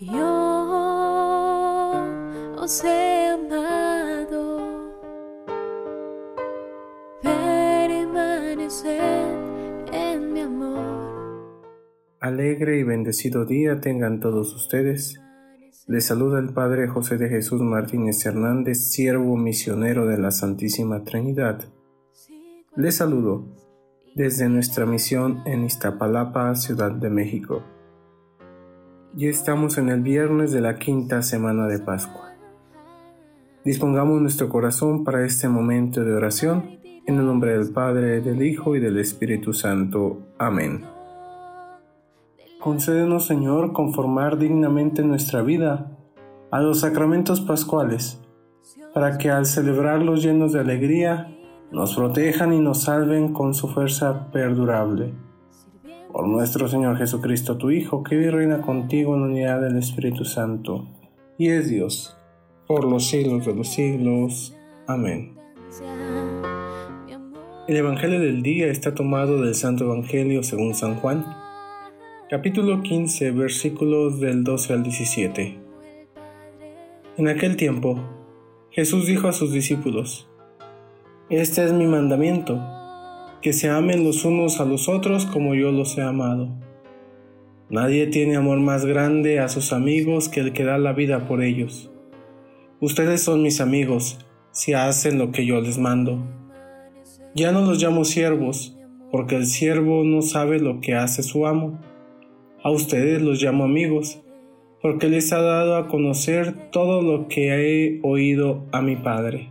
Yo os he amado, en mi amor. Alegre y bendecido día tengan todos ustedes. Les saluda el Padre José de Jesús Martínez Hernández, siervo misionero de la Santísima Trinidad. Les saludo desde nuestra misión en Iztapalapa, Ciudad de México. Ya estamos en el viernes de la quinta semana de Pascua. Dispongamos nuestro corazón para este momento de oración, en el nombre del Padre, del Hijo y del Espíritu Santo. Amén. Concédenos, Señor, conformar dignamente nuestra vida a los sacramentos pascuales, para que al celebrarlos llenos de alegría, nos protejan y nos salven con su fuerza perdurable. Por nuestro Señor Jesucristo, tu Hijo, que vive y reina contigo en unidad del Espíritu Santo, y es Dios, por los siglos de los siglos. Amén. El Evangelio del día está tomado del Santo Evangelio según San Juan capítulo 15, versículos del 12 al 17. En aquel tiempo, Jesús dijo a sus discípulos, Este es mi mandamiento, que se amen los unos a los otros como yo los he amado. Nadie tiene amor más grande a sus amigos que el que da la vida por ellos. Ustedes son mis amigos si hacen lo que yo les mando. Ya no los llamo siervos, porque el siervo no sabe lo que hace su amo a ustedes los llamo amigos, porque les ha dado a conocer todo lo que he oído a mi Padre.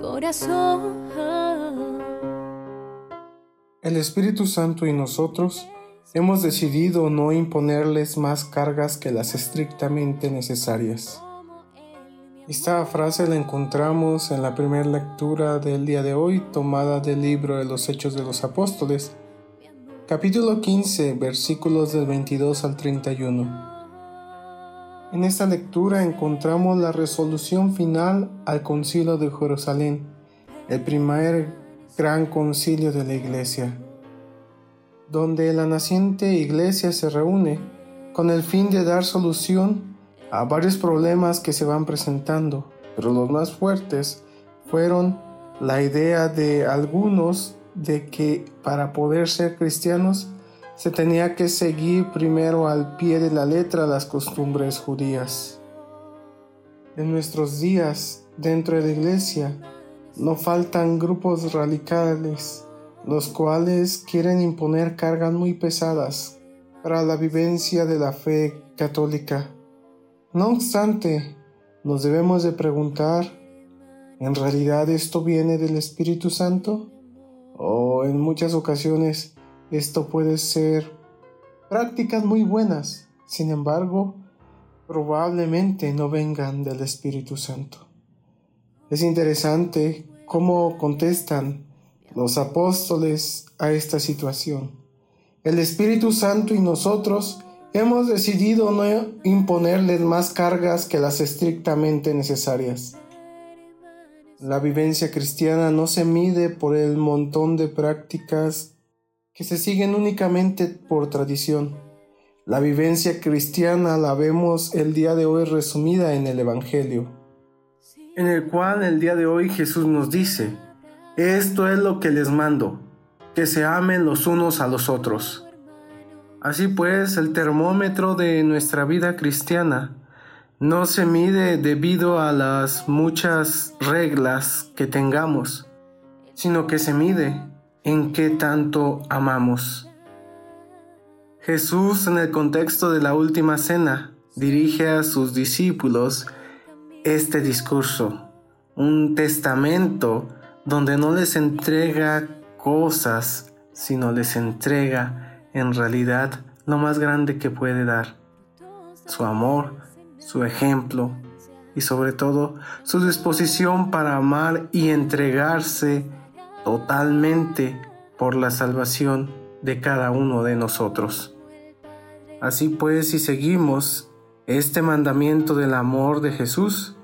corazón. El Espíritu Santo y nosotros hemos decidido no imponerles más cargas que las estrictamente necesarias. Esta frase la encontramos en la primera lectura del día de hoy, tomada del libro de los Hechos de los Apóstoles, capítulo 15, versículos del 22 al 31. En esta lectura encontramos la resolución final al concilio de Jerusalén, el primer gran concilio de la iglesia, donde la naciente iglesia se reúne con el fin de dar solución a varios problemas que se van presentando, pero los más fuertes fueron la idea de algunos de que para poder ser cristianos se tenía que seguir primero al pie de la letra las costumbres judías. En nuestros días, dentro de la iglesia, no faltan grupos radicales, los cuales quieren imponer cargas muy pesadas para la vivencia de la fe católica. No obstante, nos debemos de preguntar, ¿en realidad esto viene del Espíritu Santo? o en muchas ocasiones esto puede ser prácticas muy buenas, sin embargo, probablemente no vengan del Espíritu Santo. Es interesante cómo contestan los apóstoles a esta situación. El Espíritu Santo y nosotros hemos decidido no imponerles más cargas que las estrictamente necesarias. La vivencia cristiana no se mide por el montón de prácticas que se siguen únicamente por tradición. La vivencia cristiana la vemos el día de hoy resumida en el Evangelio, en el cual el día de hoy Jesús nos dice, esto es lo que les mando, que se amen los unos a los otros. Así pues, el termómetro de nuestra vida cristiana no se mide debido a las muchas reglas que tengamos, sino que se mide en qué tanto amamos. Jesús en el contexto de la última cena dirige a sus discípulos este discurso, un testamento donde no les entrega cosas, sino les entrega en realidad lo más grande que puede dar, su amor, su ejemplo y sobre todo su disposición para amar y entregarse totalmente por la salvación de cada uno de nosotros. Así pues, si seguimos este mandamiento del amor de Jesús,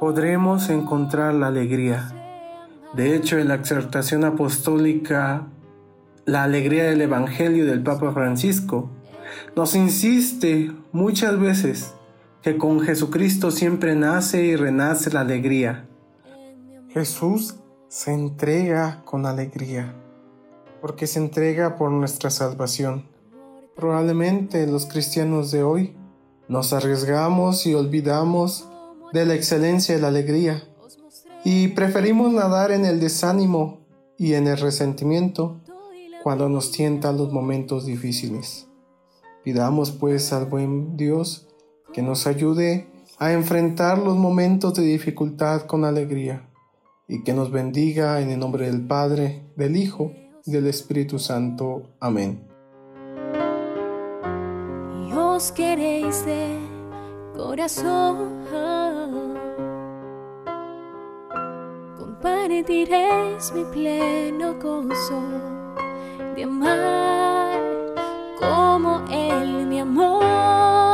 podremos encontrar la alegría. De hecho, en la exhortación apostólica, la alegría del Evangelio del Papa Francisco, nos insiste muchas veces que con Jesucristo siempre nace y renace la alegría. Jesús se entrega con alegría, porque se entrega por nuestra salvación. Probablemente los cristianos de hoy nos arriesgamos y olvidamos de la excelencia de la alegría y preferimos nadar en el desánimo y en el resentimiento cuando nos tientan los momentos difíciles. Pidamos pues al buen Dios que nos ayude a enfrentar los momentos de dificultad con alegría y que nos bendiga en el nombre del Padre, del Hijo y del Espíritu Santo. Amén. Y os queréis de corazón, compartiréis mi pleno gozo de amar como Él mi amor.